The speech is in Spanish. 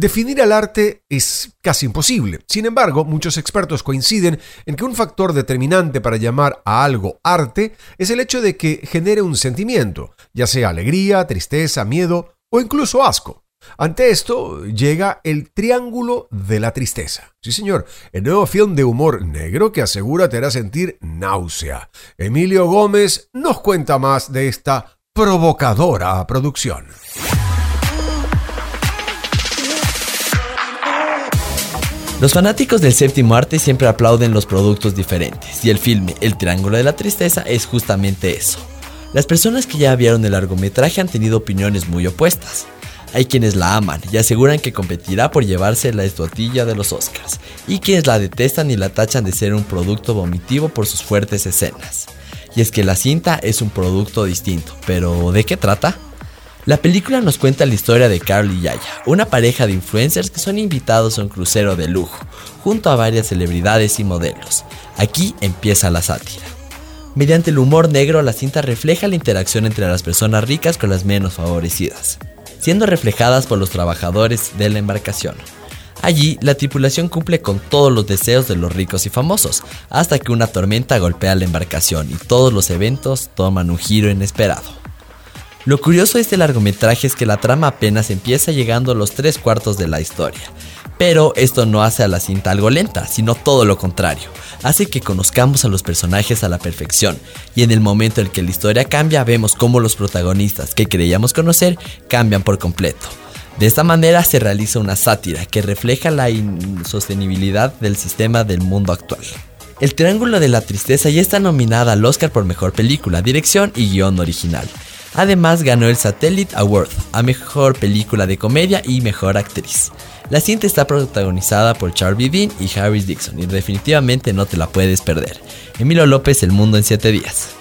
Definir al arte es casi imposible. Sin embargo, muchos expertos coinciden en que un factor determinante para llamar a algo arte es el hecho de que genere un sentimiento, ya sea alegría, tristeza, miedo o incluso asco. Ante esto llega el Triángulo de la Tristeza. Sí, señor, el nuevo film de humor negro que asegura te hará sentir náusea. Emilio Gómez nos cuenta más de esta provocadora producción. Los fanáticos del séptimo arte siempre aplauden los productos diferentes, y el filme El Triángulo de la Tristeza es justamente eso. Las personas que ya vieron el largometraje han tenido opiniones muy opuestas. Hay quienes la aman y aseguran que competirá por llevarse la estotilla de los Oscars, y quienes la detestan y la tachan de ser un producto vomitivo por sus fuertes escenas. Y es que la cinta es un producto distinto, pero ¿de qué trata? La película nos cuenta la historia de Carl y Yaya, una pareja de influencers que son invitados a un crucero de lujo, junto a varias celebridades y modelos. Aquí empieza la sátira. Mediante el humor negro, la cinta refleja la interacción entre las personas ricas con las menos favorecidas siendo reflejadas por los trabajadores de la embarcación. Allí, la tripulación cumple con todos los deseos de los ricos y famosos, hasta que una tormenta golpea la embarcación y todos los eventos toman un giro inesperado. Lo curioso de este largometraje es que la trama apenas empieza llegando a los tres cuartos de la historia, pero esto no hace a la cinta algo lenta, sino todo lo contrario hace que conozcamos a los personajes a la perfección y en el momento en que la historia cambia vemos cómo los protagonistas que creíamos conocer cambian por completo. De esta manera se realiza una sátira que refleja la insostenibilidad del sistema del mundo actual. El Triángulo de la Tristeza ya está nominada al Oscar por Mejor Película, Dirección y Guión Original. Además ganó el Satellite Award a Mejor Película de Comedia y Mejor Actriz. La cinta está protagonizada por Charlie Dean y Harris Dixon y definitivamente no te la puedes perder. Emilio López, El Mundo en 7 días.